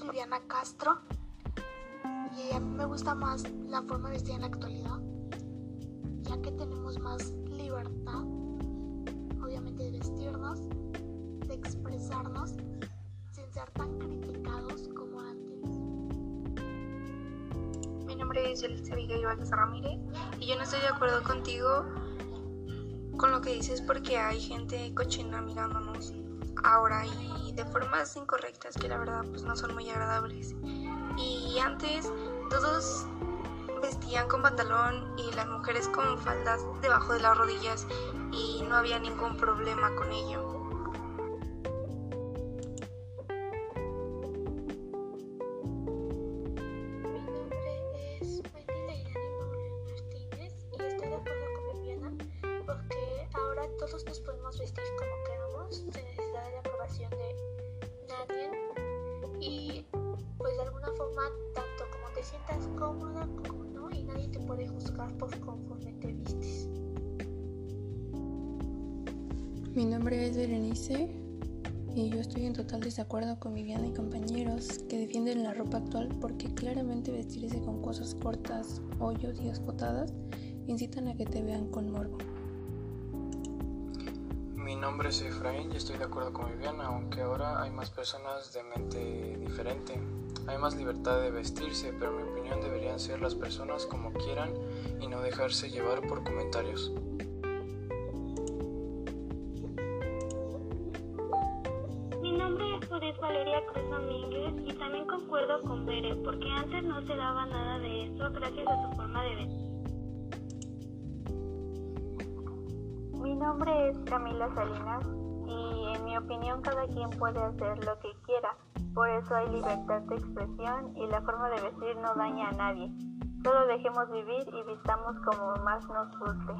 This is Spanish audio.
Viviana Castro y a mí me gusta más la forma de vestir en la actualidad, ya que tenemos más libertad, obviamente de vestirnos, de expresarnos, sin ser tan criticados como antes. Mi nombre es Yelitza Abigail Valdez Ramírez y yo no estoy de acuerdo contigo con lo que dices porque hay gente cochina mirándonos ahora y de formas incorrectas que la verdad pues no son muy agradables. Y antes todos vestían con pantalón y las mujeres con faldas debajo de las rodillas y no había ningún problema con ello. Todos nos podemos vestir como queramos aprobación de nadie y pues de alguna forma tanto como te sientas cómoda como no y nadie te puede juzgar por conforme te vistes. Mi nombre es Berenice y yo estoy en total desacuerdo con Viviana y compañeros que defienden la ropa actual porque claramente vestirse con cosas cortas, hoyos y escotadas incitan a que te vean con morbo. Nombre es Efraín y estoy de acuerdo con Viviana, aunque ahora hay más personas de mente diferente. Hay más libertad de vestirse, pero en mi opinión deberían ser las personas como quieran y no dejarse llevar por comentarios. Mi nombre es Judith Valeria Cruz Domínguez y también concuerdo con Bere porque antes no se daba nada de eso gracias a su forma de vestir. Nombre es Camila Salinas y en mi opinión cada quien puede hacer lo que quiera, por eso hay libertad de expresión y la forma de vestir no daña a nadie. Solo dejemos vivir y vistamos como más nos guste.